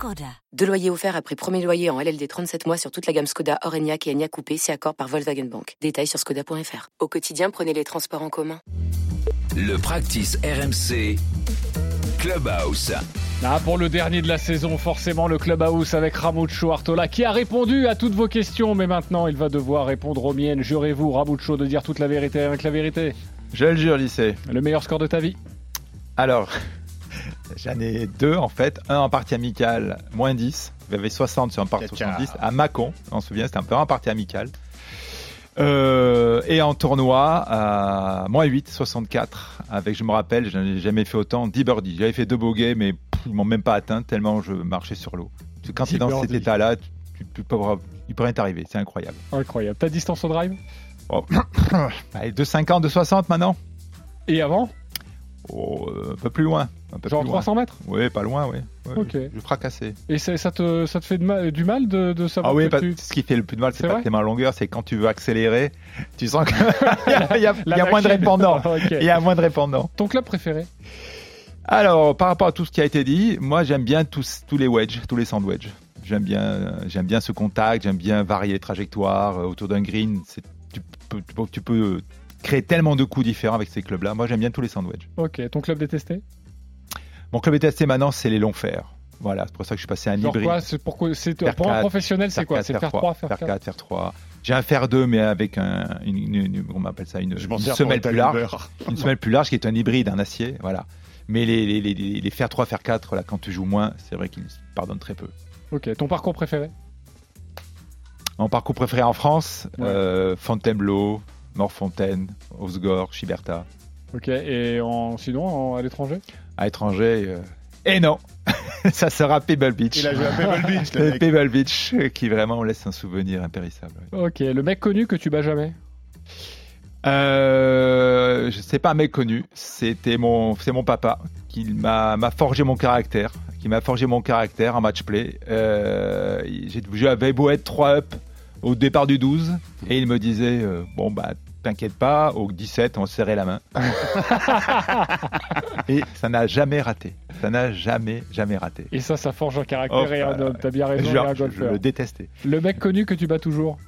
Skoda. Deux loyers offerts après premier loyer en LLD 37 mois sur toute la gamme Skoda, Orenia et Enya Coupé, c'est accord par Volkswagen Bank. Détails sur skoda.fr. Au quotidien, prenez les transports en commun. Le practice RMC Clubhouse. Ah, pour le dernier de la saison, forcément le Clubhouse avec Ramucho Artola qui a répondu à toutes vos questions, mais maintenant il va devoir répondre aux miennes. Jurez-vous, Ramucho, de dire toute la vérité avec la vérité? Je le jure, lycée. Le meilleur score de ta vie? Alors, j'en ai deux en fait. Un en partie amicale, moins 10. J'avais 60 sur un partie 70. À Mâcon, on se souvient, c'était un peu en partie amicale. Euh, et en tournoi, à moins 8, 64. Avec, je me rappelle, je n'ai jamais fait autant, 10 birdies. J'avais fait deux bogeys, mais pff, ils m'ont même pas atteint tellement je marchais sur l'eau. Quand tu es dans cet état-là, tu, tu, peux, il peut rien t'arriver. C'est incroyable. Incroyable. Ta distance au drive? Oh. Allez, 2,50, 2,60 maintenant? Et avant? Oh, Un peu plus loin. Genre plus 300 loin. mètres Oui, pas loin, oui. Ouais, Ok. Je, fracassais. Et ça, ça te, ça te fait de mal- du mal de, de savoir Ah oui, que tu- que ce qui fait le plus de mal, c'est pas vrai tellement la longueur, c'est quand tu veux accélérer, tu sens qu'il y a, y y moins de répondants. Il y a moins de répondants. Ton club préféré Alors, par rapport à tout ce qui a été dit, moi j'aime bien tous, tous les wedges, tous les sand wedges. J'aime bien, j'aime bien ce contact, j'aime bien varier les trajectoires euh, autour d'un green. C'est- Tu peux, tu peux- créer tellement de coups différents avec ces clubs-là. Moi j'aime bien tous les sand wedges. Ok. Ton club détesté Mon club ETST maintenant, c'est les longs fers. Voilà, c'est pour ça que je suis passé à un Genre hybride. quoi C'est pourquoi c'est Faire pour un professionnel, c'est quoi 4, C'est faire 3, faire 4. 4, faire 3. J'ai un fer 2, mais avec un, une, une- une- on m'appelle ça une, une semelle plus large. Une semelle plus large qui est un hybride, un acier, voilà. Mais les, les, les, les, les fer 3, fer 4, là, quand tu joues moins, c'est vrai qu'ils pardonnent très peu. Ok. Ton parcours préféré Mon parcours préféré en France, Ouais. euh, Fontainebleau, Morfontaine, Osgore, Chiberta. Ok. Et en, sinon, en- à l'étranger À l'étranger, euh, et non Ça sera Pebble Beach. Il a joué à Pebble Beach, le Euh, mec. Pebble Beach, euh, qui vraiment laisse un souvenir impérissable. Ok. Le mec connu que tu bats jamais Euh, je sais pas un mec connu, c'était mon, c'est mon papa qui m'a, m'a forgé mon caractère, qui m'a forgé mon caractère en match play. Euh, j'ai- j'avais beau être 3 up au départ du 12 et il me disait euh, bon bah t'inquiète pas, au 17 on se serrait la main. et ça n'a jamais raté, ça n'a jamais jamais raté. Et ça, ça forge un caractère Oh, et un homme. T'as bien raison, Genre, un je, le détestais. Le mec connu que tu bats toujours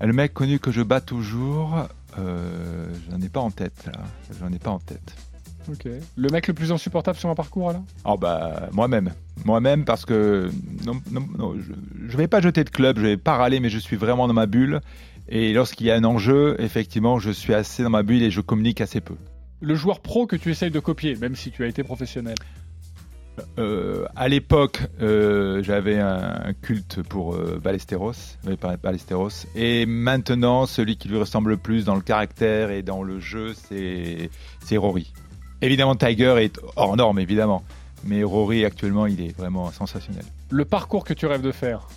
Le mec connu que je bats toujours, euh, j'en ai pas en tête là, j'en ai pas en tête. Ok. Le mec le plus insupportable sur un parcours alors Oh bah moi-même, moi-même parce que non, non, non, je, je vais pas jeter de club, je vais pas râler, mais je suis vraiment dans ma bulle. Et lorsqu'il y a un enjeu, effectivement, je suis assez dans ma bulle et je communique assez peu. Le joueur pro que tu essayes de copier, même si tu as été professionnel. Euh, à l'époque, euh, j'avais un, un culte pour euh, Ballesteros, euh, Ballesteros, et maintenant, celui qui lui ressemble le plus dans le caractère et dans le jeu, c'est c'est Rory. Évidemment, Tiger est hors norme, évidemment, mais Rory actuellement, il est vraiment sensationnel. Le parcours que tu rêves de faire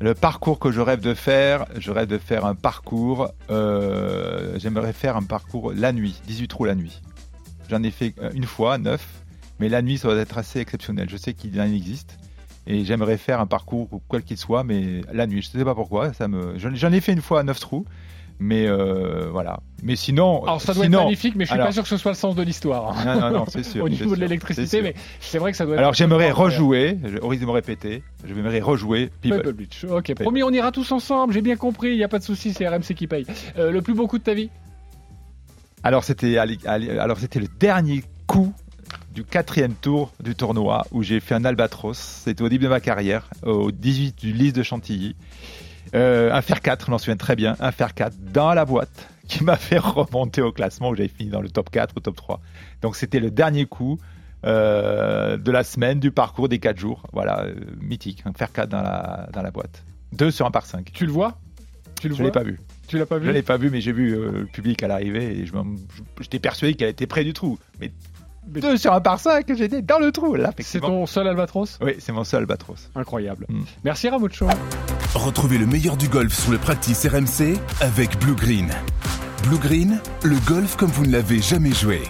Le parcours que je rêve de faire, je rêve de faire un parcours. euh, J'aimerais faire un parcours la nuit, 18 trous la nuit. J'en ai fait euh, une fois, 9, mais la nuit, ça doit être assez exceptionnel. Je sais qu'il en existe. Et j'aimerais faire un parcours, quel qu'il soit, mais la nuit. Je ne sais pas pourquoi. Ça me... J'en ai fait une fois, 9 trous. Mais euh, voilà. Mais sinon. Alors ça doit sinon- être magnifique, mais je suis alors- pas sûr que ce soit le sens de l'histoire. hein. Non, non, non, c'est sûr. Au niveau de l'électricité, mais c'est vrai que ça doit être. Alors j'aimerais rejouer, au risque de me répéter, j'aimerais rejouer People. Pebble Beach. Ok, promis, on ira tous ensemble. J'ai bien compris, il n'y a pas de souci, c'est RMC qui paye. Euh, le plus beau coup de ta vie? Alors c'était alors c'était le dernier coup du quatrième tour du tournoi où j'ai fait un albatros. C'était au début de ma carrière, au 18 du Lys de Chantilly. Euh, un fer 4, je m'en souviens très bien, un fer 4 dans la boîte qui m'a fait remonter au classement où j'avais fini dans le top 4 ou top 3. Donc c'était le dernier coup euh, de la semaine, du parcours des 4 jours. Voilà, euh, mythique, un fer 4 dans la, dans la boîte. 2 sur un par 5. Tu le vois? Tu le Je l'ai pas vu. Tu l'as pas Je l'ai pas vu, mais j'ai vu euh, le public à l'arrivée et j'étais persuadé qu'elle était près du trou. Mais Mais- deux sur un par cinq, j'étais dans le trou là. C'est ton seul albatros? Oui, c'est mon seul albatros. Incroyable. Mm. Merci Ramucho. Retrouvez le meilleur du golf sur le practice RMC avec Blue Green. Blue Green, le golf comme vous ne l'avez jamais joué.